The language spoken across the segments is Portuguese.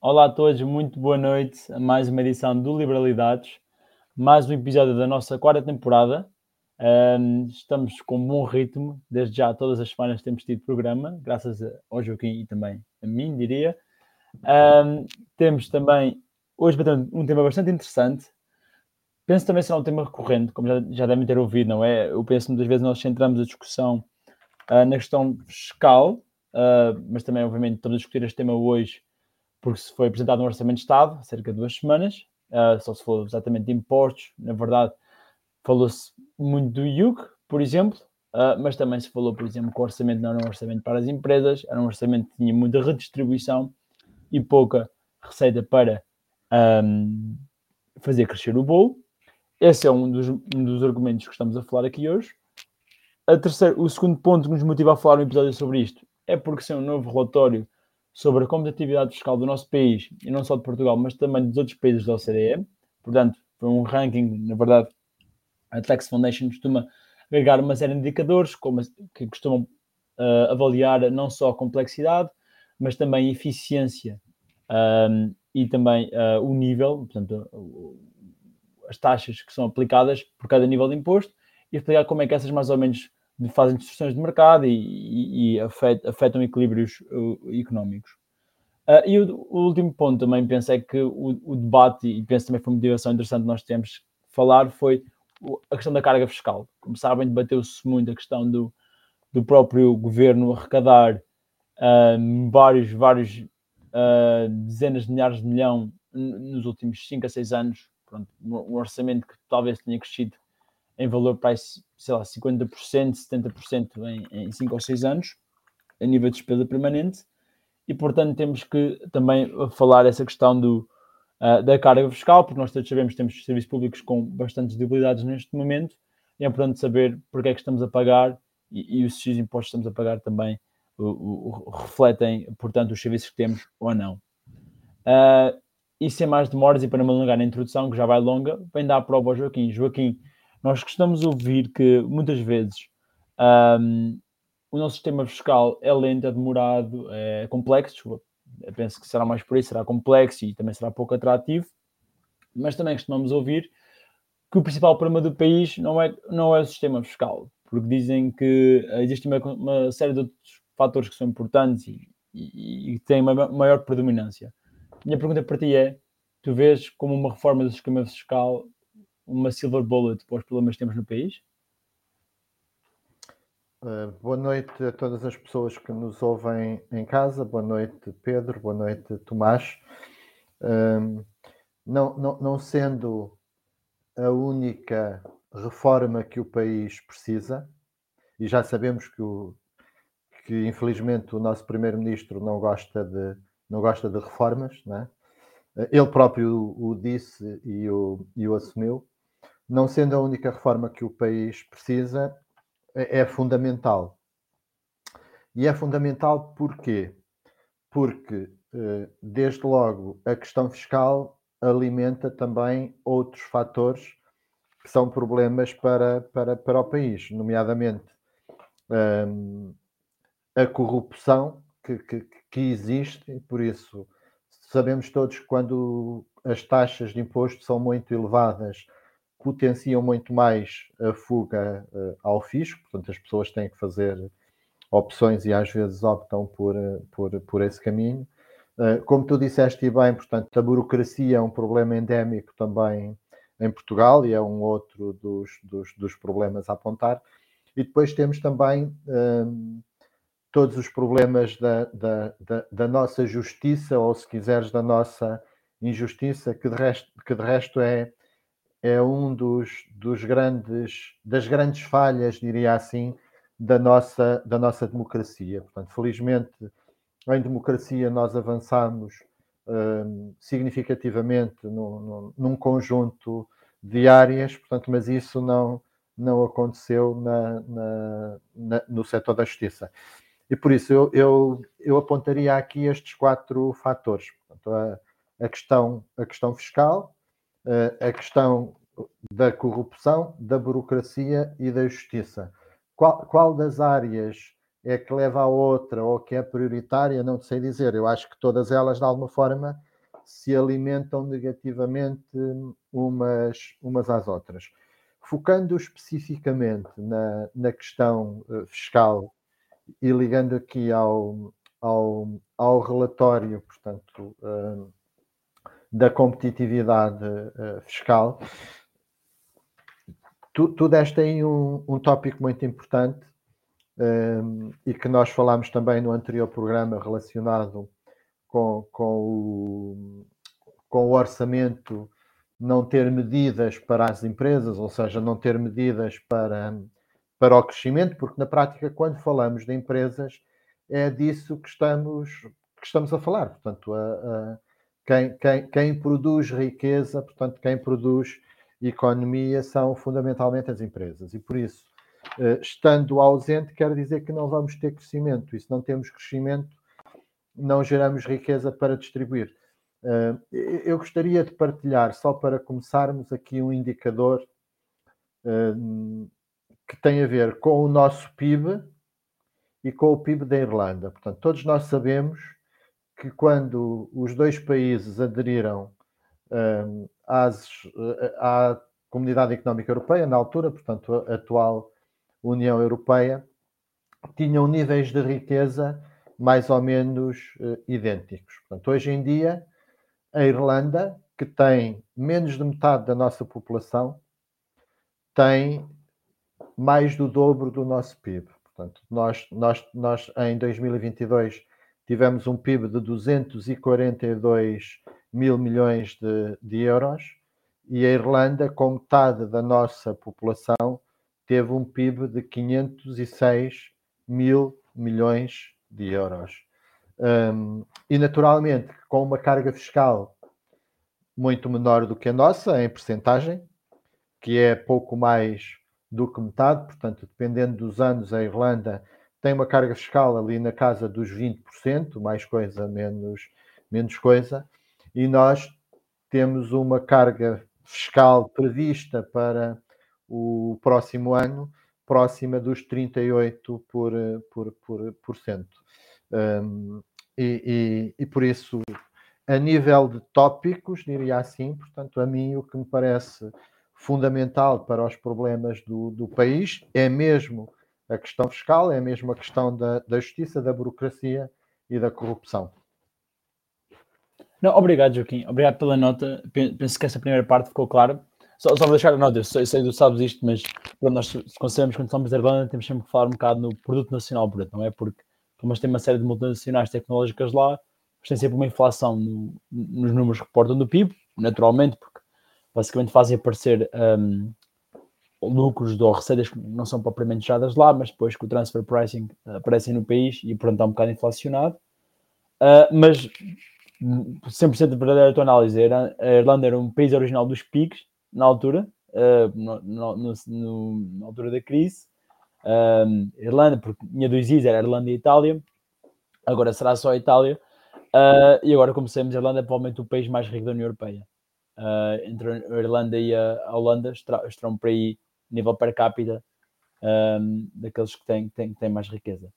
Olá a todos, muito boa noite a mais uma edição do Liberalidades, mais um episódio da nossa quarta temporada. Um, estamos com bom ritmo, desde já todas as semanas temos tido programa, graças ao Joaquim e também a mim, diria. Um, temos também hoje um tema bastante interessante. Penso também será um tema recorrente, como já, já devem ter ouvido, não é? Eu penso muitas vezes nós centramos a discussão uh, na questão fiscal, uh, mas também, obviamente, estamos a discutir este tema hoje porque se foi apresentado um Orçamento de Estado há cerca de duas semanas, uh, só se falou exatamente de impostos, na verdade, falou-se muito do IUC, por exemplo, uh, mas também se falou, por exemplo, que o orçamento não era um orçamento para as empresas, era um orçamento que tinha muita redistribuição e pouca receita para um, fazer crescer o bolo. Esse é um dos, um dos argumentos que estamos a falar aqui hoje. Terceira, o segundo ponto que nos motiva a falar um episódio sobre isto é porque se é um novo relatório sobre a competitividade fiscal do nosso país, e não só de Portugal, mas também dos outros países da OCDE. Portanto, foi um ranking, na verdade, a Tax Foundation costuma agregar uma série de indicadores como, que costumam uh, avaliar não só a complexidade, mas também a eficiência um, e também uh, o nível, portanto, as taxas que são aplicadas por cada nível de imposto e explicar como é que essas mais ou menos fazem distorções de mercado e, e, e afetam, equilíbrios uh, económicos. Uh, e o, o, último ponto também penso é que o, o, debate, e penso também foi uma motivação interessante que nós temos falar, foi a questão da carga fiscal. Como sabem, debateu-se muito a questão do, do próprio governo arrecadar uh, vários, vários uh, dezenas de milhares de milhão nos últimos 5 a 6 anos. Pronto, um orçamento que talvez tenha crescido em valor para, sei lá, 50%, 70% em 5 ou 6 anos, a nível de despesa permanente, e portanto temos que também falar essa questão do, uh, da carga fiscal, porque nós todos sabemos que temos serviços públicos com bastantes debilidades neste momento, e é importante saber porque é que estamos a pagar e, e os impostos que estamos a pagar também o, o, o, refletem, portanto, os serviços que temos ou não. Uh, e sem mais demoras, e para me alongar na introdução, que já vai longa, vem dar a prova ao Joaquim. Joaquim, nós gostamos de ouvir que muitas vezes um, o nosso sistema fiscal é lento, é demorado, é complexo. Eu penso que será mais por isso, será complexo e também será pouco atrativo. Mas também costumamos ouvir que o principal problema do país não é, não é o sistema fiscal, porque dizem que existe uma, uma série de outros fatores que são importantes e, e, e têm uma maior predominância. Minha pergunta para ti é: tu vês como uma reforma do sistema fiscal uma silver bullet para os problemas que temos no país? Uh, boa noite a todas as pessoas que nos ouvem em casa. Boa noite, Pedro. Boa noite, Tomás. Uh, não, não, não sendo a única reforma que o país precisa, e já sabemos que, o, que infelizmente o nosso primeiro-ministro não gosta de não gosta de reformas, não é? ele próprio o, o disse e o, e o assumiu não sendo a única reforma que o país precisa, é, é fundamental. E é fundamental porquê? Porque, eh, desde logo, a questão fiscal alimenta também outros fatores que são problemas para, para, para o país, nomeadamente um, a corrupção que, que, que existe, e por isso sabemos todos que quando as taxas de imposto são muito elevadas, potenciam muito mais a fuga uh, ao fisco, portanto, as pessoas têm que fazer opções e às vezes optam por, uh, por, por esse caminho. Uh, como tu disseste bem, portanto, a burocracia é um problema endémico também em Portugal e é um outro dos, dos, dos problemas a apontar. E depois temos também um, todos os problemas da, da, da, da, nossa justiça, ou se quiseres, da nossa injustiça, que de resto, que de resto é, é um dos, dos grandes, das grandes falhas, diria assim, da nossa, da nossa democracia. Portanto, felizmente, em democracia nós avançamos hum, significativamente no, no, num conjunto de áreas, portanto, mas isso não, não aconteceu na, na, na, no setor da justiça. E por isso eu, eu, eu apontaria aqui estes quatro fatores. Portanto, a, a, questão, a questão fiscal, a questão da corrupção, da burocracia e da justiça. Qual, qual das áreas é que leva à outra ou que é prioritária? Não sei dizer. Eu acho que todas elas, de alguma forma, se alimentam negativamente umas, umas às outras. Focando especificamente na, na questão uh, fiscal e ligando aqui ao, ao, ao relatório, portanto, uh, da competitividade uh, fiscal, tu, tu deste aí um, um tópico muito importante um, e que nós falámos também no anterior programa relacionado com, com, o, com o orçamento não ter medidas para as empresas, ou seja, não ter medidas para, para o crescimento, porque na prática, quando falamos de empresas, é disso que estamos, que estamos a falar. Portanto, a, a, quem, quem, quem produz riqueza, portanto, quem produz economia são fundamentalmente as empresas. E por isso, eh, estando ausente, quer dizer que não vamos ter crescimento. E se não temos crescimento, não geramos riqueza para distribuir. Eh, eu gostaria de partilhar, só para começarmos, aqui um indicador eh, que tem a ver com o nosso PIB e com o PIB da Irlanda. Portanto, todos nós sabemos que quando os dois países aderiram às, à Comunidade Económica Europeia, na altura, portanto, a atual União Europeia, tinham níveis de riqueza mais ou menos uh, idênticos. Portanto, hoje em dia, a Irlanda, que tem menos de metade da nossa população, tem mais do dobro do nosso PIB. Portanto, nós, nós, nós em 2022 tivemos um PIB de 242 mil milhões de, de euros e a Irlanda, com metade da nossa população, teve um PIB de 506 mil milhões de euros. Um, e naturalmente, com uma carga fiscal muito menor do que a nossa, em percentagem, que é pouco mais do que metade, portanto, dependendo dos anos, a Irlanda tem uma carga fiscal ali na casa dos 20%, mais coisa, menos, menos coisa, e nós temos uma carga fiscal prevista para o próximo ano próxima dos 38%. Por, por, por, por cento. Um, e, e, e, por isso, a nível de tópicos, diria assim, portanto, a mim o que me parece fundamental para os problemas do, do país é mesmo a questão fiscal, é mesmo a questão da, da justiça, da burocracia e da corrupção. Não, obrigado, Joaquim. Obrigado pela nota. Penso que essa primeira parte ficou clara. Só, só vou deixar a nota, eu sei, sei tu sabes isto, mas pronto, nós consideramos quando estamos na Irlanda temos sempre que falar um bocado no produto nacional bruto, não é? Porque como eles têm uma série de multinacionais tecnológicas lá, eles têm sempre uma inflação no, nos números que reportam do PIB, naturalmente, porque basicamente fazem aparecer um, lucros ou receitas que não são propriamente geradas lá, mas depois que o transfer pricing aparecem no país e pronto, está um bocado inflacionado. Uh, mas 100% verdadeira a tua análise. A Irlanda era um país original dos PICs na altura, uh, no, no, no, na altura da crise. Um, Irlanda, porque tinha dois Is, era Irlanda e Itália, agora será só a Itália. Uh, e agora, como sabemos, a Irlanda é provavelmente o país mais rico da União Europeia. Uh, entre a Irlanda e a, Holanda estarão por aí, nível per capita, um, daqueles que têm, têm, têm mais riqueza.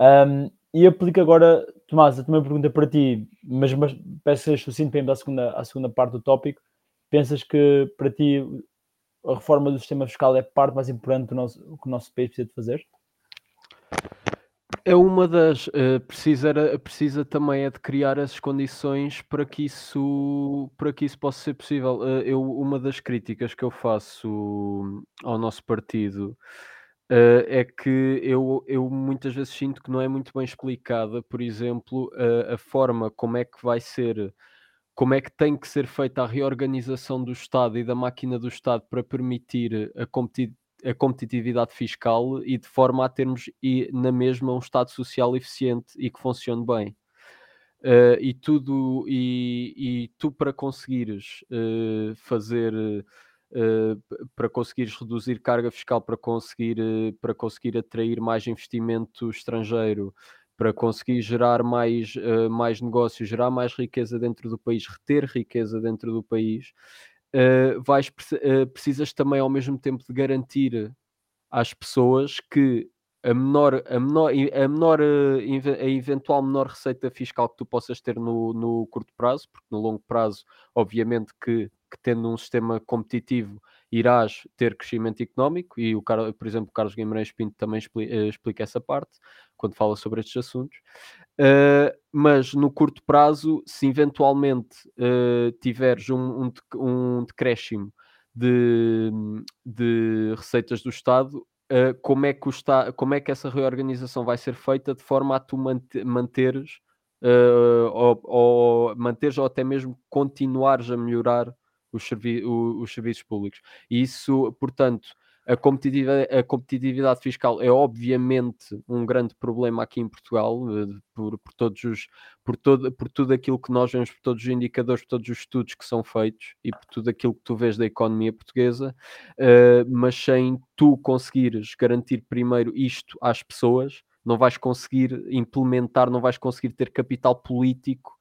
Um, e aplico agora, Tomás, a minha pergunta para ti, mas, mas peço que sucinto para irmos à segunda, à segunda parte do tópico. Pensas que para ti a reforma do sistema fiscal é parte mais importante do nosso, que o nosso país precisa de fazer? É uma das. Uh, precisa, precisa também é de criar as condições para que isso, para que isso possa ser possível. Uh, eu, uma das críticas que eu faço ao nosso partido uh, é que eu, eu muitas vezes sinto que não é muito bem explicada, por exemplo, a forma como é que vai ser como é que tem que ser feita a reorganização do Estado e da máquina do Estado para permitir a, competi a competitividade fiscal e de forma a termos e, na mesma um Estado social eficiente e que funcione bem. Uh, e tudo e, e, tu para conseguires uh, fazer uh, para conseguires reduzir carga fiscal para conseguir para conseguir atrair mais investimento estrangeiro para conseguir gerar mais, mais negócios, gerar mais riqueza dentro do país, reter riqueza dentro do país, uh, vais, uh, precisas também ao mesmo tempo de garantir às pessoas que a menor, a menor, a menor, a eventual menor receita fiscal que tu possas ter no, no curto prazo, porque no longo prazo, obviamente que, que tendo um sistema competitivo irás ter crescimento económico e o por exemplo, o Carlos Guimarães Pinto também explica, explica essa parte quando fala sobre estes assuntos. Uh, mas no curto prazo, se eventualmente uh, tiveres um, um, um decréscimo de, de receitas do Estado, uh, como, é que está, como é que essa reorganização vai ser feita de forma a tu manteres ou, ou manteres ou até mesmo continuares a melhorar os, servi os serviços públicos. Isso, portanto, a competitividade, a competitividade, fiscal é obviamente um grande problema aqui em Portugal, eh, por, por, todos os, por, todo, por tudo aquilo que nós vemos, por todos os indicadores, por todos os estudos que são feitos e por tudo aquilo que tu vês da economia portuguesa, uh, mas sem tu conseguires garantir primeiro isto às pessoas, não vais conseguir implementar, não vais conseguir ter capital político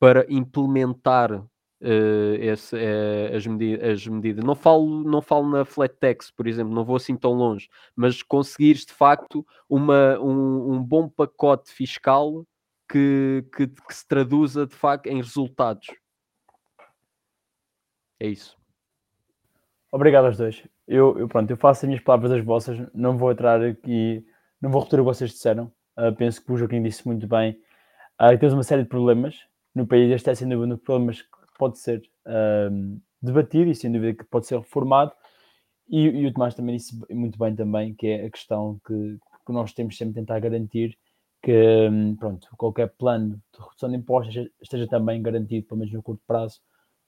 para implementar uh, esse, uh, as, medi as, medidas. Não falo, não falo na flat tax, por exemplo, não vou assim tão longe, mas conseguires de facto uma, um, um bom pacote fiscal que, que, que, se traduza de facto em resultados. É isso. Obrigado aos dois. Eu, eu, pronto, eu faço as minhas palavras das vossas, não vou entrar aqui, não vou repetir o que vocês disseram. Uh, penso que o Joaquim disse muito bem. Uh, temos uma série de problemas no país, este é sem dúvida um problemas pode ser um, debatido e sem dúvida que pode ser reformado. E, e, o Tomás também disse muito bem também, que é a questão que, que nós temos sempre de tentar garantir que pronto, qualquer plano de redução de impostos esteja também garantido, pelo menos no curto prazo,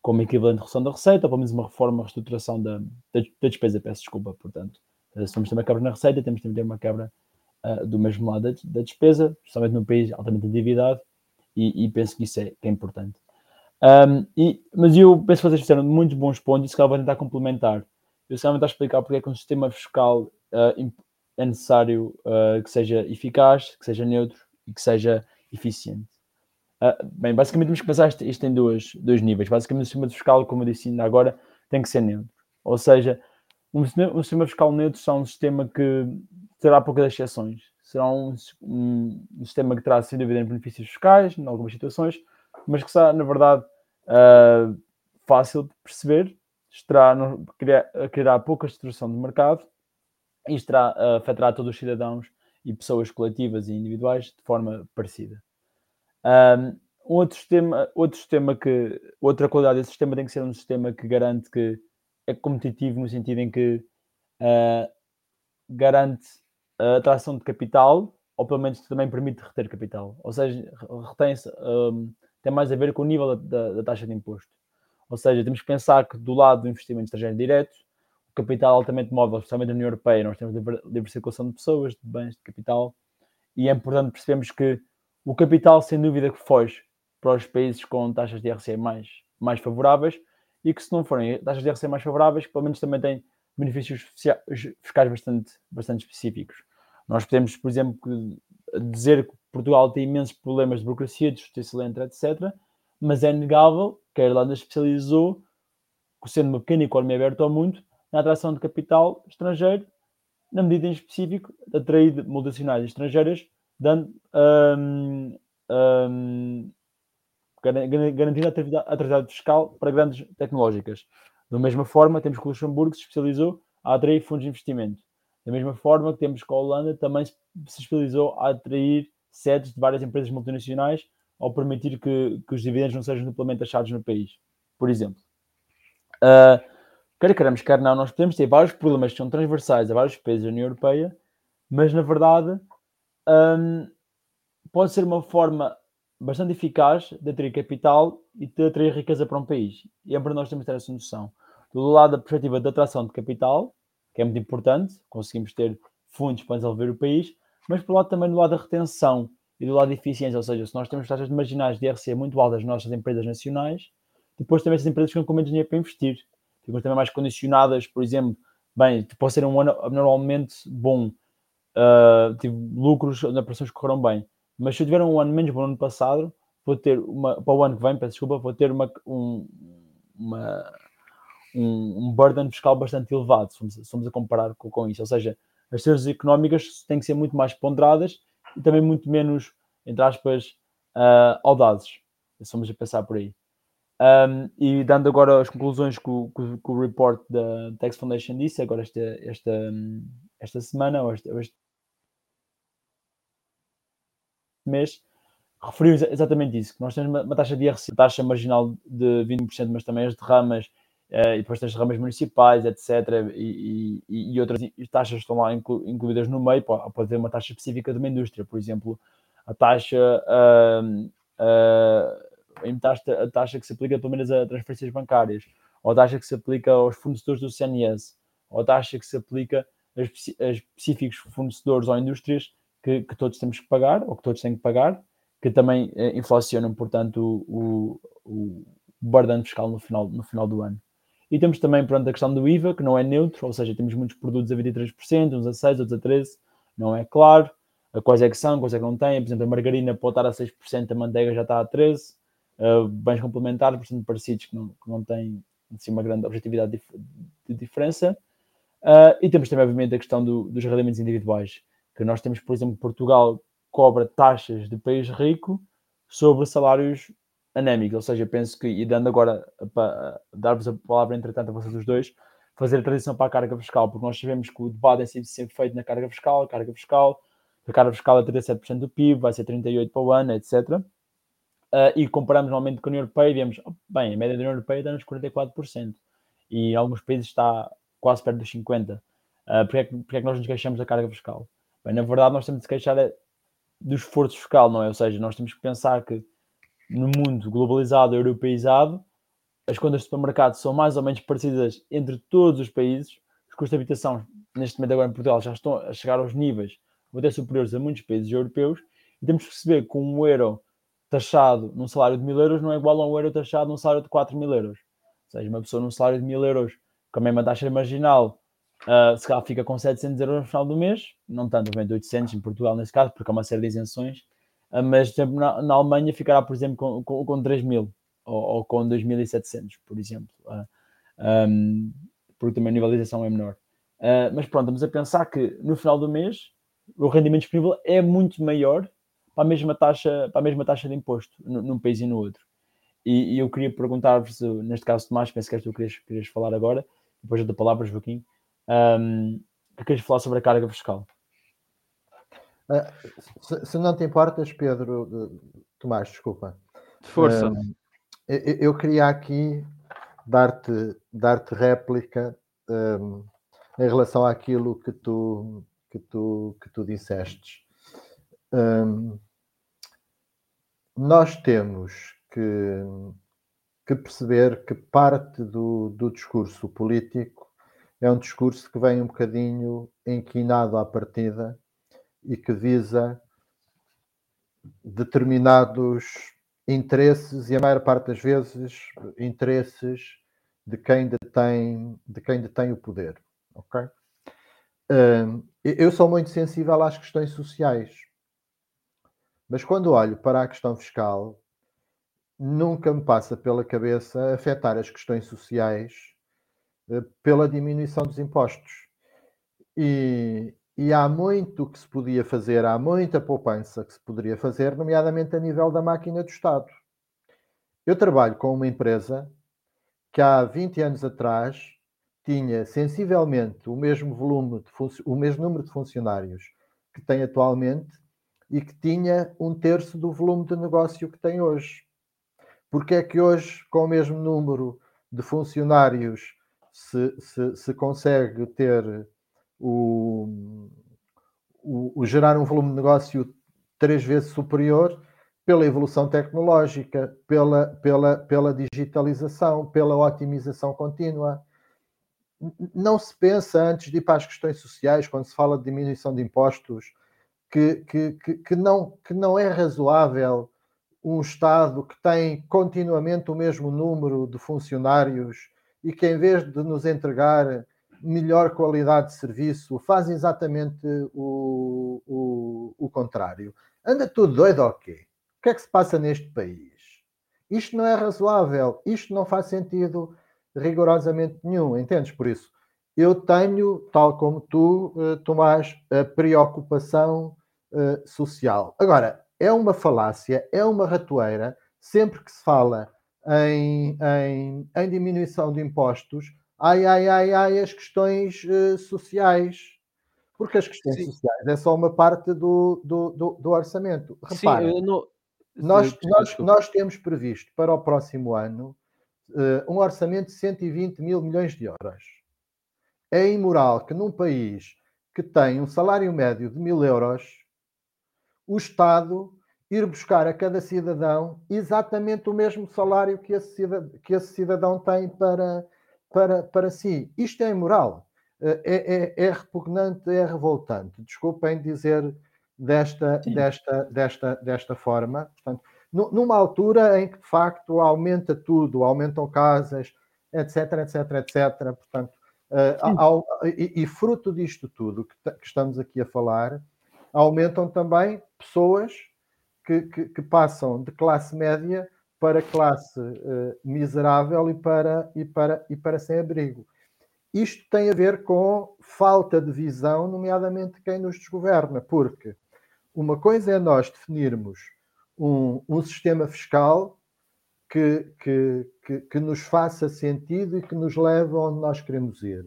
como equivalente de redução da receita, ou pelo menos uma reforma, uma reestruturação da, da, da despesa, peço desculpa, portanto. Se temos uma quebra na receita, temos ter uma quebra uh, do mesmo lado da, da despesa, principalmente num país altamente endividado, e, e penso que isso é, que é importante. Um, e, mas eu penso que vocês fizeram muitos bons pontos e se calhar vou tentar complementar. Eu só vou tentar explicar porque é que um sistema fiscal uh, é necessário uh, que seja eficaz, que seja neutro e que seja eficiente. Uh, bem, basicamente temos que pensar isto, isto em dois, dois níveis. Basicamente o sistema fiscal, como eu disse ainda agora, tem que ser neutro. Ou seja, um, um sistema fiscal neutro será um sistema que terá poucas exceções. Será um, um, um sistema que terá, sem dúvida, benefícios fiscais, em algumas situações, mas que está, na verdade, uh, fácil de perceber, estará, no, criará pouca destruição do mercado e estará, uh, afetará todos os cidadãos e pessoas coletivas e individuais de forma parecida. Um, outro sistema, outro sistema que, outra qualidade desse sistema tem que ser um sistema que garante que é competitivo no sentido em que uh, garante a atração de capital, ou pelo menos também permite reter capital. Ou seja, retém-se tem mais a ver com o nível da, da, taxa de imposto. Ou seja, temos que pensar que do lado do investimento estrangeiro direto, o capital altamente móvel, especialmente na União Europeia, nós temos livre circulação de pessoas, de bens, de capital, e é importante percebermos que o capital, sem dúvida, que foge para os países com taxas de IRC mais, mais favoráveis e que, se não forem taxas de IRC mais favoráveis, pelo menos também têm benefícios fiscais bastante, bastante específicos. Nós podemos, por exemplo, dizer que Portugal tem imensos problemas de burocracia, de justiça lenta, etc. Mas é negável que a Irlanda especializou, sendo uma pequena economia aberta ao mundo, na atração de capital estrangeiro, na medida em específico atrair multinacionais estrangeiras, dando, um, um, garantindo a fiscal para grandes tecnológicas. Da mesma forma, temos que o Luxemburgo se especializou a atrair fundos de investimento. Da mesma forma que temos que a Holanda também se especializou a atrair sedes de várias empresas multinacionais ao permitir que, que os dividendos não sejam duplamente achados no país, por exemplo. Uh, quer queremos, quer não, nós podemos ter vários problemas que são transversais a vários países da União Europeia, mas na verdade um, pode ser uma forma bastante eficaz de atrair capital e de atrair riqueza para um país. E é para nós temos que ter essa noção. Do lado da perspectiva da atração de capital, que é muito importante, conseguimos ter fundos para desenvolver o país, mas por lado também do lado da retenção e do lado da eficiência, ou seja, se nós temos taxas de marginais de IRC muito altas nas nossas empresas nacionais, depois também essas empresas ficam com menos dinheiro para investir, ficam também mais condicionadas, por exemplo, bem, pode ser um ano normalmente bom, uh, tive lucros na operações correram bem, mas se eu tiver um ano menos bom no ano passado, vou ter uma, para o ano que vem, peço desculpa, vou ter uma, um, uma, um, um burden fiscal bastante elevado, se formos, a comparar com, com isso, ou seja, as decisões económicas têm que ser muito mais ponderadas e também muito menos, entre aspas, uh, audazes. Estamos a pensar por aí. Um, e dando agora as conclusões que o, que, o report da Tax Foundation disse, agora esta, esta, esta semana, ou este, este mês, referiu exatamente isso, que nós temos uma, uma taxa de IRC, taxa marginal de 20%, mas também as derramas, e depois tens derramas municipais, etc., e, e, e outras taxas estão lá inclu, incluídas no meio, pode, ter uma taxa específica de uma indústria, por exemplo, a taxa... Uh, uh, a taxa que se aplica pelo menos a transferências bancárias, ou a taxa que se aplica aos fornecedores do CNS, ou a taxa que se aplica a, específicos fornecedores ou indústrias que, que, todos temos que pagar, ou que todos têm que pagar, que também eh, inflacionam, portanto, o, o, o fiscal no final, no final do ano. E temos também, pronto, a questão do IVA, que não é neutro, ou seja, temos muitos produtos a 23%, uns a 6%, outros a 13%, não é claro. Quais é que são, quais é que não têm. Por exemplo, a margarina pode estar a 6%, a manteiga já está a 13% uh, bens complementares bastante parecidos, que não, que não têm assim, uma grande objetividade de, de diferença. Uh, e temos também, obviamente, a questão do, dos rendimentos individuais, que nós temos, por exemplo, Portugal cobra taxas de país rico sobre salários anémicos, ou seja, penso que, e dando agora para dar-vos a palavra, entretanto, a vocês os dois, fazer a transição para a carga fiscal, porque nós sabemos que o debate é sempre, sempre feito na carga fiscal, a carga fiscal, a carga fiscal é 37% do PIB, vai ser 38% para o ano, etc uh, e comparamos normalmente com a União Europeia vemos, oh, bem, a média da União Europeia está nos 44% e em alguns países está quase perto dos 50%. Uh, porque, é que, porque é que nós nos queixamos da carga fiscal? Bem, na verdade, nós temos de queixar é do esforço fiscal, não é? Ou seja, nós temos que pensar que no mundo globalizado, europeizado, as contas de supermercado são mais ou menos parecidas entre todos os países. Os custos de habitação, neste momento agora em Portugal, já estão a chegar aos níveis até superiores a muitos países europeus. E temos que perceber que um euro taxado num salário de mil euros não é igual a um euro taxado num salário de 4 mil euros. Ou seja, uma pessoa num salário de mil euros com a mesma taxa marginal, uh, se calhar fica com 700 euros no final do mês, não tanto, bem, 800 em Portugal nesse caso, porque há uma série de isenções, mas por exemplo, na, na, Alemanha ficará, por exemplo, com, com, com 3 mil ou, ou com 2.700, por exemplo, uh, ah, um, porque também a isenção é menor. Uh, mas pronto, estamos a pensar que no final do mês o rendimento disponível é muito maior para a mesma taxa, para a mesma taxa de imposto num país e no outro. E, e eu queria perguntar-vos, neste caso, Tomás, penso que és tu que querias, querias falar agora, depois eu dou palavras, Joaquim, um, que queres falar sobre a carga fiscal. Uh, se, se, não te importas, Pedro, Tomás, desculpa. De força. Eu, eu, queria aqui dar-te dar réplica um, em relação àquilo que tu, que tu, que tu disseste. Um, nós temos que, que perceber que parte do, do discurso político é um discurso que vem um bocadinho inquinado à partida e que visa determinados interesses e a maior parte das vezes interesses de quem detém, de quem detém o poder, ok? eu sou muito sensível às questões sociais mas quando olho para a questão fiscal, nunca me passa pela cabeça afetar as questões sociais eh, pela diminuição dos impostos. E, e, há muito que se podia fazer, há muita poupança que se poderia fazer, nomeadamente a nível da máquina do Estado. Eu trabalho com uma empresa que há 20 anos atrás tinha sensivelmente o mesmo volume, o mesmo número de funcionários que tem atualmente e que tinha um terço do volume de negócio que tem hoje. Porque é que hoje, com o mesmo número de funcionários, se, se, se consegue ter o, o, o, gerar um volume de negócio três vezes superior pela evolução tecnológica, pela, pela, pela digitalização, pela otimização contínua. Não se pensa antes de ir para as questões sociais, quando se fala de diminuição de impostos, que, que, que, não, que não é razoável um Estado que tem continuamente o mesmo número de funcionários e que, em vez de nos entregar melhor qualidade de serviço, faz exatamente o, o, o contrário. Anda tudo doido ou quê? O que é que se passa neste país? Isto não é razoável, isto não faz sentido rigorosamente nenhum, entendes? Por isso, eu tenho, tal como tu, uh, Tomás, a preocupação uh, social. Agora, é uma falácia, é uma ratoeira, sempre que se fala em, em, em diminuição de impostos, ai, ai, ai, ai, as questões uh, sociais. Porque as questões Sim. sociais é só uma parte do, do, do, do orçamento. Repara, Sim, não... nós, nós, nós temos previsto para o próximo ano uh, um orçamento de 120 mil milhões de euros. É imoral que num país que tem um salário médio de mil euros, o Estado ir buscar a cada cidadão exatamente o mesmo salário que esse cidadão, que esse cidadão tem para, para, para si. Isto é imoral, eh, é, é, é repugnante, é revoltante. Desculpem dizer desta, desta, desta, desta forma. Portanto, numa altura em que de facto aumenta tudo, aumentam casas, etc, etc, etc. Portanto, uh, ao, e, e, fruto disto tudo que, que, estamos aqui a falar, aumentam também pessoas que, que, que passam de classe média para classe uh, miserável e para, e, para, e para sem abrigo. Isto tem a ver com falta de visão, nomeadamente quem nos desgoverna, porque uma coisa é nós definirmos um, um sistema fiscal que, que, que, que, nos faça sentido e que nos leve onde nós queremos ir.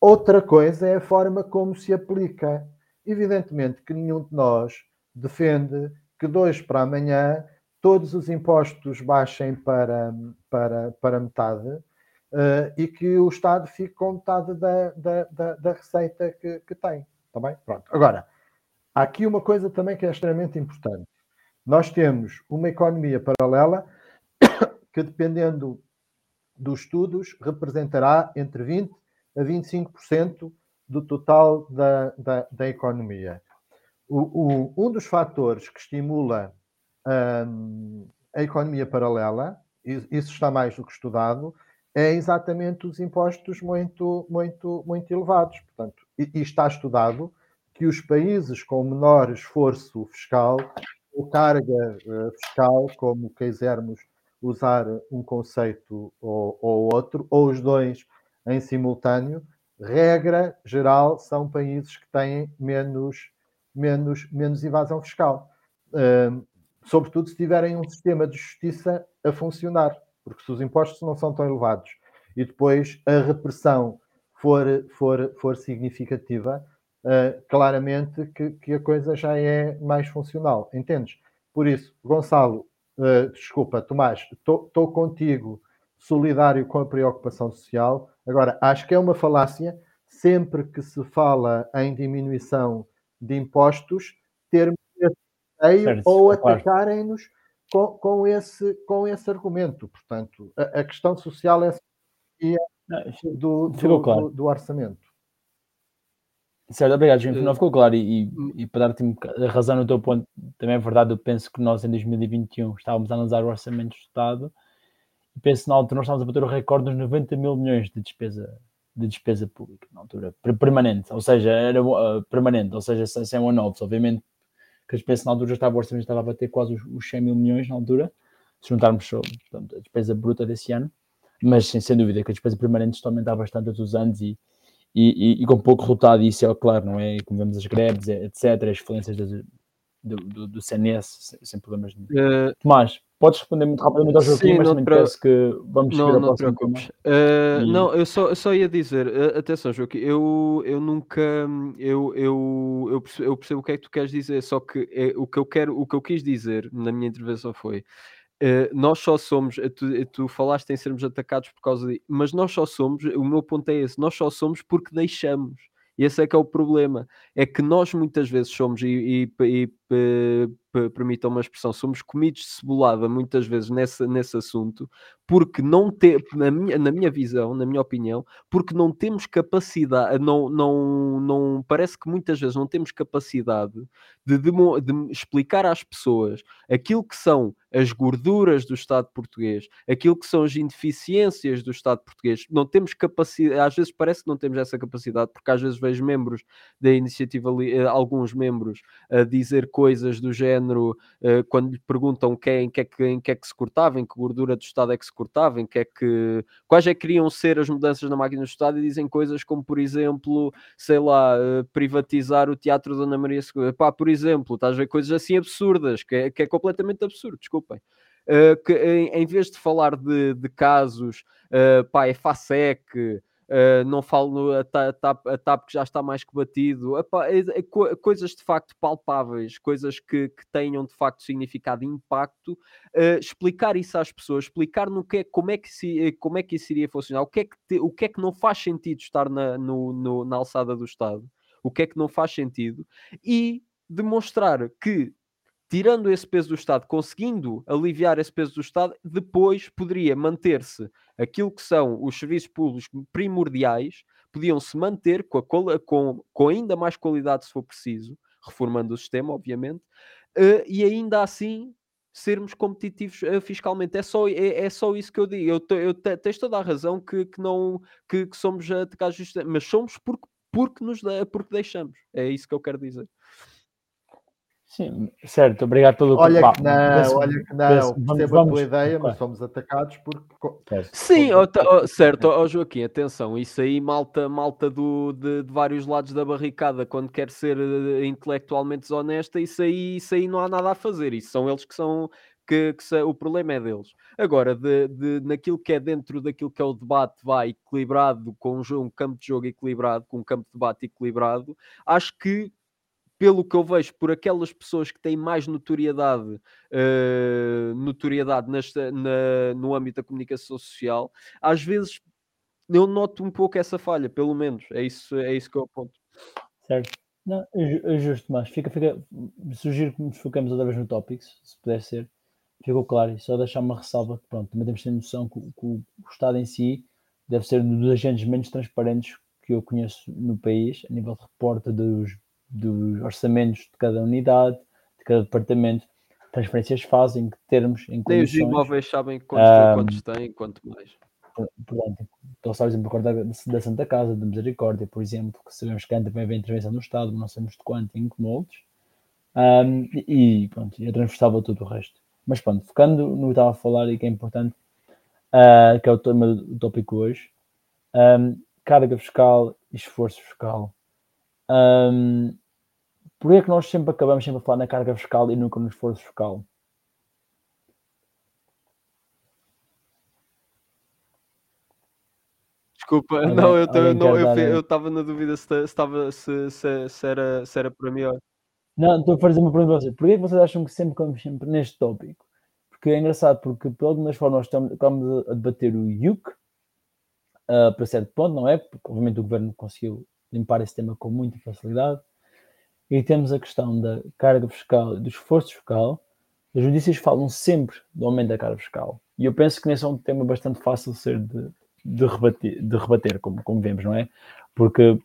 Outra coisa é a forma como se aplica. Evidentemente que nenhum de nós defende que hoje para amanhã todos os impostos baixem para, para, para metade uh, e que o Estado fique com metade da, da, da, da receita que, que tem. Está bem? Pronto. Agora, há aqui uma coisa também que é extremamente importante. Nós temos uma economia paralela que, dependendo dos estudos, representará entre 20% a 25% do total da, da, da economia. O, o, um dos fatores que estimula um, a economia paralela, isso está mais do que estudado, é exatamente os impostos muito, muito, muito elevados. Portanto, e, e está estudado que os países com menor esforço fiscal ou carga uh, fiscal, como quisermos usar um conceito ou, ou outro, ou os dois em simultâneo, regra geral, são países que têm menos, menos, menos evasão fiscal. Sobretudo se tiverem um sistema de justiça a funcionar, porque se os impostos não são tão elevados e depois a repressão for, for, for significativa, uh, claramente que, que, a coisa já é mais funcional, entendes? Por isso, Gonçalo, uh, desculpa, Tomás, estou contigo, solidário com a preocupação social. Agora, acho que é uma falácia, sempre que se fala em diminuição de impostos, esse ou atacarem-nos com, com, esse, com esse argumento. Portanto, a, a questão social é do, do, claro. do, do orçamento. Certo, obrigado, Jim. Não ficou claro. E, e, e para dar-te a razão no teu ponto, também é verdade. Eu penso que nós em 2021 estávamos a analisar o orçamento do Estado e penso na altura nós estávamos a bater o recorde dos 90 mil milhões de despesa, de despesa pública, na altura, permanente, ou seja, era uh, permanente, ou seja, sem one-offs. Obviamente que a despesa na altura já estava, o orçamento estava a bater quase os, os 100 mil milhões na altura, se juntarmos portanto, a despesa bruta desse ano, mas sem dúvida que a despesa permanente está a aumentar bastante todos os anos e e, e, e com pouco resultado, isso é claro, não é? Como vemos as greves, etc., as falências do, do, do CNS, sem problemas nenhum. Uh, Tomás, podes responder muito rapidamente ao Joaquim, sim, mas também parece que vamos não, não te preocupes. Uh, e... Não, eu só, eu só ia dizer, uh, atenção, Joaquim, eu, eu nunca, eu, eu, eu, percebo, eu percebo o que é que tu queres dizer, só que é, o que eu quero, o que eu quis dizer na minha intervenção foi Uh, nós só somos, tu, tu, falaste em sermos atacados por causa de, mas nós só somos, o meu ponto é esse, nós só somos porque deixamos. Esse é que é o problema. É que nós muitas vezes somos, e, e, e permitam uma expressão, somos comidos de cebolada muitas vezes nesse, nesse assunto, porque não ter, na minha, na minha visão, na minha opinião, porque não temos capacidade, não, não, não parece que muitas vezes não temos capacidade de, de, explicar às pessoas aquilo que são as gorduras do Estado português, aquilo que são as ineficiências do Estado português. Não temos capacidade, às vezes parece que não temos essa capacidade, porque às vezes vejo membros da iniciativa, eh, alguns membros, a dizer coisas do género, uh, quando lhe perguntam que é, em, que é que, em que é que se cortava, em que gordura do Estado é que se cortava, em que é que, quais é que queriam ser as mudanças na máquina do Estado e dizem coisas como, por exemplo, sei lá, uh, privatizar o Teatro Dona Maria II. Pá, por exemplo, estás a ver coisas assim absurdas, que é, que é completamente absurdo, desculpem. Uh, que em, em, vez de falar de, de casos, uh, pá, é FASEC, Uh, não falo a TAP, a TAP que já está mais que batido, Epá, é, é, coisas de facto palpáveis, coisas que, que tenham de facto significado e impacto, uh, explicar isso às pessoas, explicar no que é, como, é que se, como é que isso iria funcionar, o que é que, te, o que, é que não faz sentido estar na, no, no, na alçada do Estado, o que é que não faz sentido, e demonstrar que tirando esse peso do Estado, conseguindo aliviar esse peso do Estado, depois poderia manter-se aquilo que são os serviços públicos primordiais, podiam-se manter com, a, com, com, ainda mais qualidade se for preciso, reformando o sistema, obviamente, uh, e ainda assim sermos competitivos uh, fiscalmente. É só, é, é, só isso que eu digo. Eu, eu tens toda a razão que, que não que, que somos atacados, mas somos porque, porque, nos, porque deixamos. É isso que eu quero dizer. Sim, certo, obrigado pelo Olha que não, olha que não, percebo a tua ideia, mas somos atacados porque. Sim, oh, certo, oh, Joaquim, atenção, isso aí, malta, malta do, de, de, vários lados da barricada, quando quer ser uh, intelectualmente desonesta, isso aí, isso aí não há nada a fazer, isso são eles que são. Que, que o problema é deles. Agora, de, de, naquilo que é dentro daquilo que é o debate, vai equilibrado, com um, jogo, um campo de jogo equilibrado, com um campo de debate equilibrado, acho que pelo que eu vejo, por aquelas pessoas que têm mais notoriedade, uh, notoriedade nesta, na, no âmbito da comunicação social, às vezes eu noto um pouco essa falha, pelo menos. É isso, é isso que eu aponto. Certo. Não, é, é justo, mas fica, fica, sugiro que nos foquemos outra vez no Topics, se puder ser. Ficou claro, e só deixar uma ressalva que pronto, também temos de ter noção que, que o Estado em si deve ser um dos agentes menos transparentes que eu conheço no país, a nível de reporte dos dos orçamentos de cada unidade, de cada departamento, transferências fazem, que termos, em condições... Nem os imóveis sabem quantos, um, quantos têm, quanto mais. Portanto, estou só a exemplo da Santa Casa, da Misericórdia, por exemplo, que sabemos que também vem intervenção do Estado, mas não sabemos de quanto em que moldes. Um, e pronto, eu transversava todo o resto. Mas pronto, focando no que estava a falar e que é importante, uh, que é o tema do tópico hoje, um, carga fiscal e esforço fiscal. Um, Porquê é que nós sempre acabamos sempre a falar na carga fiscal e nunca no esforço fiscal? Desculpa, alguém, não, eu estava na dúvida se, estava, se, se, se, era, se era para mim. Não, estou a fazer uma pergunta para vocês. Porquê é que vocês acham que sempre estamos sempre neste tópico? Porque é engraçado, porque de algumas formas nós estamos, estamos a debater o IUC uh, para certo ponto, não é? Porque obviamente o governo conseguiu limpar esse tema com muita facilidade. E temos a questão da carga fiscal e do esforço fiscal. As notícias falam sempre do aumento da carga fiscal. E eu penso que nesse é um tema bastante fácil de ser de, de, rebater, de rebater como, como vemos, não é? Porque,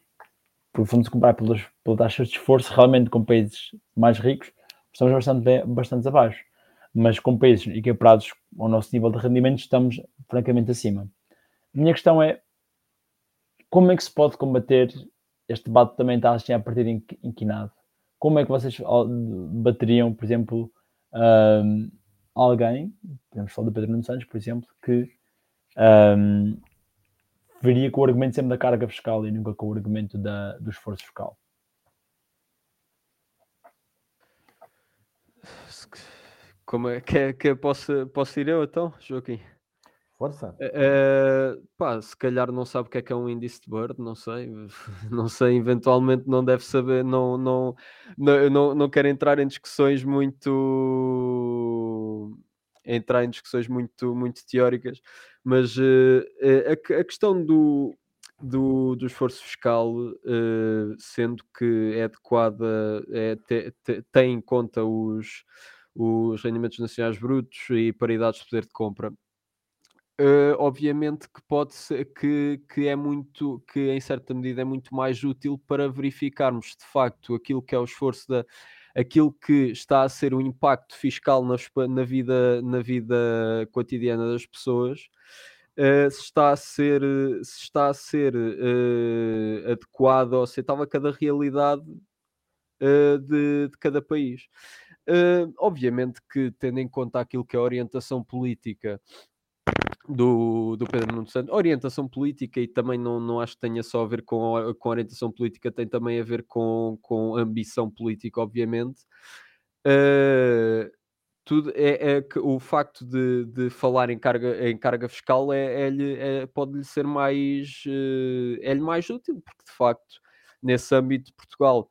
porque vamos comparar pelas, pelas taxas de esforço, realmente com países mais ricos, estamos bastante, bem, bastante abaixo. Mas com países equiparados ao nosso nível de rendimento, estamos francamente acima. A minha questão é como é que se pode combater este debate também está assim a partir inquinado. Como é que vocês bateriam, por exemplo, um, alguém, podemos falar do Pedro Nuno Santos, por exemplo, que um, veria com o argumento sempre da carga fiscal e nunca com o argumento da, do esforço fiscal? Como é que, que posso, posso ir eu então, Joaquim? Força. Uh, pá, se calhar não sabe o que é que é um índice de Bird, não sei. Não sei, eventualmente não deve saber, não, não, não, não, não quero entrar em discussões muito entrar em discussões muito, muito teóricas, mas uh, a, a, questão do, do, do esforço fiscal, uh, sendo que é adequada, é, te, te, tem em conta os, os rendimentos nacionais brutos e paridades de poder de compra Uh, obviamente que pode ser que, que é muito que em certa medida é muito mais útil para verificarmos de facto aquilo que é o esforço da aquilo que está a ser o impacto fiscal na, na vida na vida cotidiana das pessoas uh, se está a ser se está a ser uh, adequado ou se estava cada realidade de, de, cada país. Obviamente que, tendo em conta aquilo que é a orientação política do, do Pedro Nuno Santos, orientação política e também não, não acho que tenha só a ver com, com orientação política, tem também a ver com, com ambição política, obviamente. Uh, tudo é, é, que o facto de, de falar em carga, em carga fiscal é, é, é pode-lhe ser mais uh, é-lhe mais útil, porque de facto, nesse âmbito, Portugal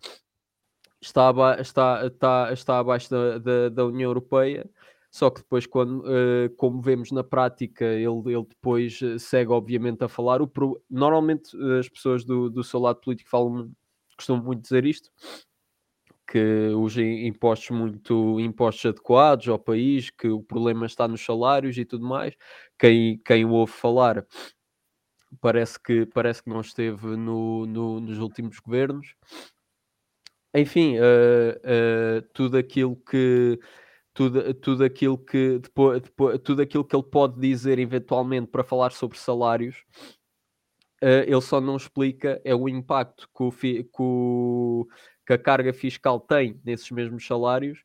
está, está, está, está abaixo da, da, da União Europeia só que depois, quando, uh, como vemos na prática, ele, ele depois eh, segue, obviamente, a falar. O pro... Normalmente, eh, as pessoas do, do seu lado político falam, costumam muito dizer isto, que os impostos muito impostos adequados ao país, que o problema está nos salários e tudo mais. Quem, quem o ouve falar parece que, parece que não esteve no, no nos últimos governos. Enfim, uh, uh, tudo aquilo que tudo, tudo aquilo que depois, depois, tudo aquilo que ele pode dizer eventualmente para falar sobre salários, uh, ele só não explica é o impacto que, o fi, que, o, que a carga fiscal tem nesses mesmos salários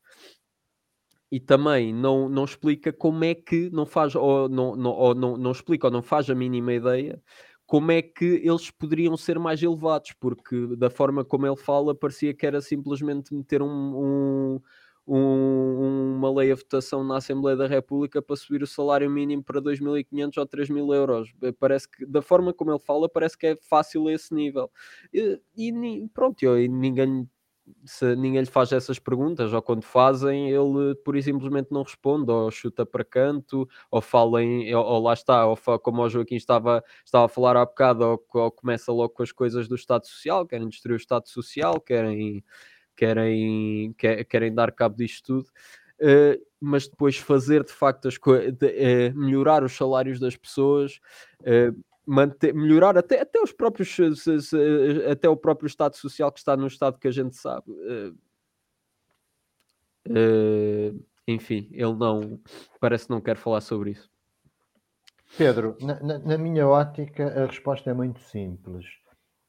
e também não, não explica como é que não faz ou não, não, ou não, não explica ou não faz a mínima ideia como é que eles poderiam ser mais elevados, porque da forma como ele fala parecia que era simplesmente meter um, um um, uma lei a votação na Assembleia da República para subir o salário mínimo para 2.500 ou 3.000 euros. Eh, parece que, da forma como ele fala, parece que é fácil esse nível. E, e pronto, e ninguém se ninguém lhe faz essas perguntas, ou quando fazem, ele por e simplesmente não responde, ou chuta para canto, ou fala em, ou, ou lá está, ou como o Joaquim estava, estava a falar há bocado, ou, ou, começa logo com as coisas do Estado Social, querem destruir o Estado Social, querem querem, querem dar cabo disto tudo. Uh, mas depois fazer de facto as uh, melhorar os salários das pessoas, uh, manter, melhorar até, até os próprios até o próprio estado social que está no estado que a gente sabe. enfim, ele não parece que não quer falar sobre isso. Pedro, na, na minha ótica, a resposta é muito simples.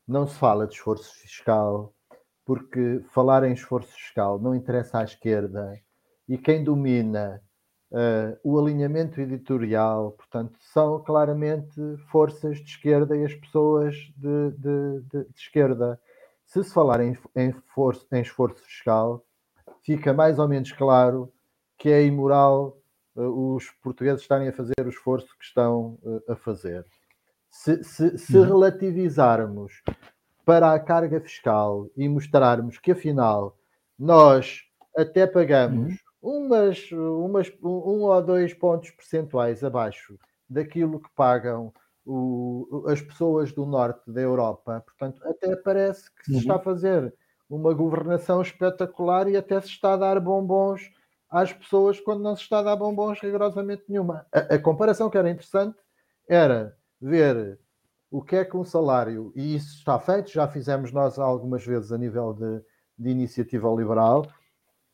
Não se fala de esforço fiscal, porque falar em esforço fiscal não interessa à esquerda e quem domina uh, o alinhamento editorial, portanto, são claramente forças de esquerda e as pessoas de, de, de, de esquerda. Se se falar em, em, forço, em esforço fiscal, fica mais ou menos claro que é imoral uh, os portugueses estarem a fazer o esforço que estão uh, a fazer. Se, se, se uhum. relativizarmos para a carga fiscal e mostrarmos que afinal nós até pagamos uhum. umas, umas, um ou dois pontos percentuais abaixo daquilo que pagam o, as pessoas do norte da Europa. Portanto, até parece que se uhum. está a fazer uma governação espetacular e até se está a dar bombons às pessoas quando não se está a dar bombons rigorosamente nenhuma. A, a comparação que era interessante era ver o que é que um salário, e isso está feito, já fizemos nós algumas vezes a nível de, de iniciativa liberal,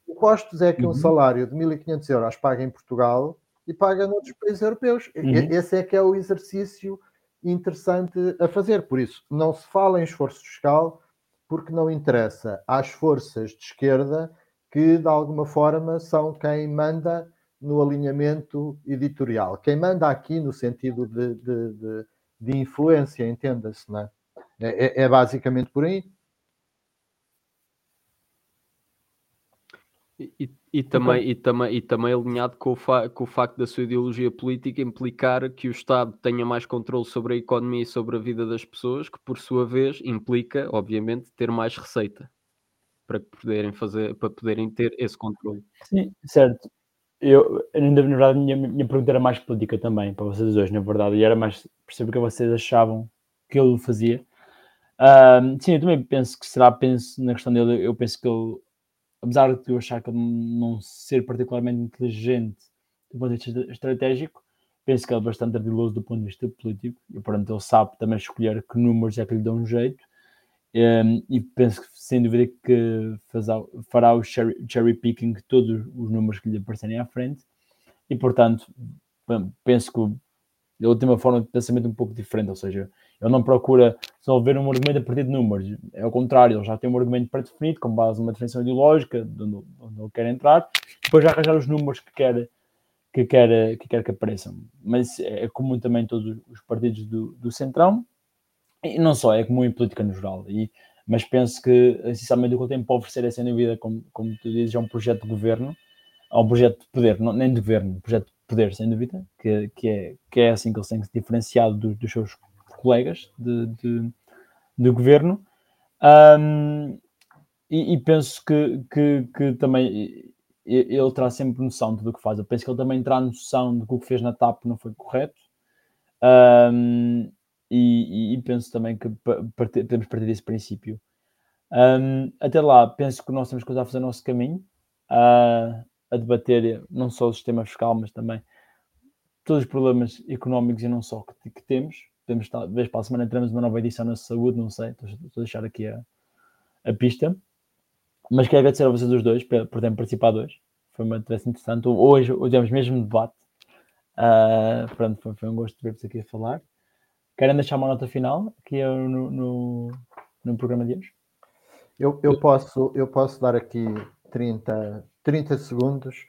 o custos é que uhum. um salário de 1.500 euros paga em Portugal e paga noutros países europeus. Uhum. Esse é que é o exercício interessante a fazer. Por isso, não se fala em esforço fiscal porque não interessa às forças de esquerda que, de alguma forma, são quem manda no alinhamento editorial. Quem manda aqui no sentido de, de, de de influência, entenda-se, não é? É, é? é, basicamente por aí. E, e, também, e, também, e também alinhado com o, fa com o facto da sua ideologia política implicar que o Estado tenha mais controle sobre a economia e sobre a vida das pessoas, que por sua vez implica, obviamente, ter mais receita para poderem fazer, para poderem ter esse controle. Sim, certo eu, na verdade, minha, minha pergunta era mais política também, para vocês dois, na verdade, e era mais perceber o que vocês achavam que ele fazia. sim, eu também penso que será, penso na questão dele, eu penso que ele, apesar de eu achar que ele não ser particularmente inteligente do ponto de vista estratégico, penso que ele é bastante ardiloso do ponto de vista político, e portanto ele sabe também escolher que números é que lhe dão um jeito, um, e penso que sem dúvida que fará o cherry, cherry picking todos os números que lhe aparecerem à frente. E portanto penso que ele tem uma forma de pensamento um pouco diferente, ou seja, ele não procura resolver um argumento a partir de números, é ao contrário, ele já tem um argumento pré-definido, com base numa definição ideológica, de onde, onde ele quer entrar, depois já arranjar os números que quer que quer que, quer que apareçam. Mas é comum também todos os partidos do, do Centrão, e não só, é comum em política no geral. E, mas penso que, essencialmente, o que ele tem para oferecer é, sem dúvida, como, como tu dizes, é um projeto de governo, é um projeto de poder, não, nem de governo, um projeto de poder, sem dúvida, que, que, é, que é assim que ele tem se diferenciado dos, dos seus colegas de, de, de governo. Um, e, e, penso que, que, que, também ele terá sempre noção de tudo o que faz. Eu penso que ele também terá noção de que o que fez na TAP não foi correto. Um, e, e, penso também que podemos partir desse princípio. Um, até lá, penso que nós temos que a fazer o nosso caminho, uh, a debater não só o sistema fiscal, mas também todos os problemas económicos e não só que, que temos. Talvez para a semana entramos numa nova edição na saúde, não sei, estou, a deixar aqui a, a pista. Mas quero agradecer a vocês os dois por, por terem participado hoje. Foi uma entrevista interessante. Hoje, hoje tivemos mesmo debate. Uh, pronto, foi, foi um gosto ver-vos aqui a falar. Querem deixar uma nota final aqui no, no, no programa de hoje? Eu, eu, posso, eu posso dar aqui 30, 30 segundos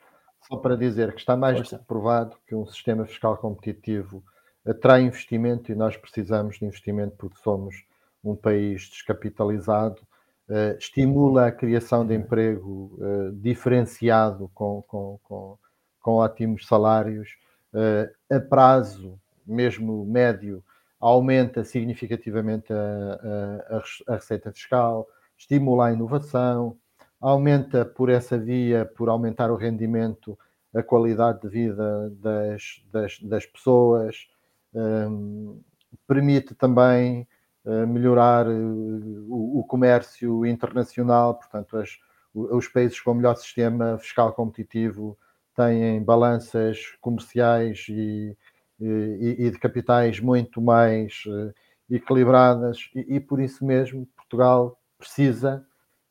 só para dizer que está mais do que provado que um sistema fiscal competitivo atrai investimento e nós precisamos de investimento porque somos um país descapitalizado, uh, estimula a criação de emprego uh, diferenciado com, com, com, com, ótimos salários, uh, a prazo, mesmo médio, aumenta significativamente a, a, a receita fiscal, estimula a inovação, aumenta por essa via, por aumentar o rendimento, a qualidade de vida das, das, das pessoas, um, permite também uh, melhorar uh, o, o, comércio internacional, portanto, as, os países com melhor sistema fiscal competitivo têm balanças comerciais e, e, e de capitais muito mais uh, equilibradas e, e, por isso mesmo Portugal precisa,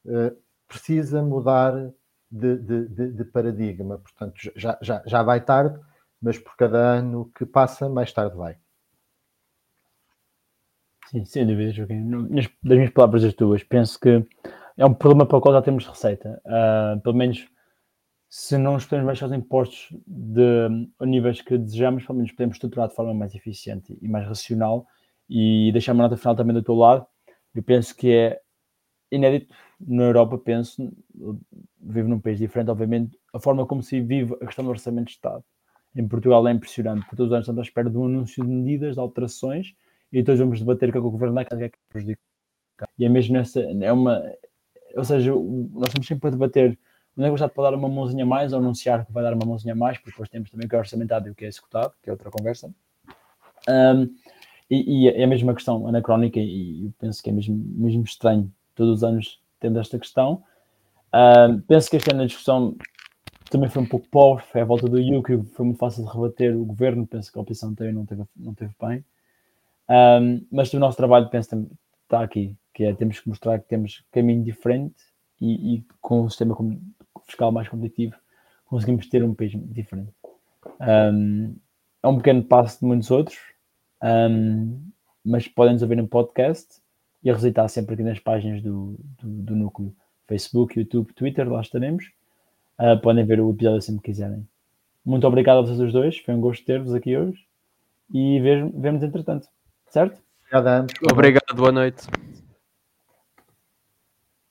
uh, precisa mudar de, de, de, de, paradigma. Portanto, já, já, já vai tarde, mas por cada ano que passa, mais tarde vai. Sim, sem dúvida, Joaquim. Das minhas palavras as tuas, penso que é um problema para o qual já temos receita. Uh, pelo menos se não os podemos baixar os impostos de, a níveis que desejamos, pelo menos podemos estruturar de forma mais eficiente e mais racional e deixar uma nota final também do teu lado. Eu penso que é inédito na Europa, penso, vivo num país diferente, obviamente, a forma como se vive a questão do orçamento de Estado. Em Portugal é impressionante, porque todos os anos estamos à espera de um anúncio de medidas, de alterações, e depois vamos debater com o governo da casa que é que prejudica. E é mesmo nessa, é uma, ou seja, nós estamos sempre a debater onde é que o Estado pode dar uma mãozinha mais ou anunciar que vai dar uma mãozinha mais, porque depois temos também o que é orçamentado e o que é executado, que é outra conversa. Um, e, e, é a mesma questão anacrónica e eu penso que é mesmo, mesmo estranho todos os anos tendo esta questão. Um, penso que este ano a discussão também foi um pouco pobre, foi à volta do IU, que foi muito fácil de rebater o governo, penso que a oposição também não teve, não teve bem. Um, mas o nosso trabalho, penso, que está aqui, que é temos que mostrar que temos caminho diferente e, e com um sistema fiscal mais competitivo conseguimos ter um país diferente. Um, é um pequeno passo de muitos outros, um, mas podem nos ouvir no podcast e a recitar sempre aqui nas páginas do, do, do, núcleo Facebook, YouTube, Twitter, lá estaremos. Uh, podem ver o episódio sempre que quiserem. Muito obrigado a vocês os dois, foi um gosto ter-vos aqui hoje e vemos entretanto, certo? Obrigado, Obrigado, boa noite.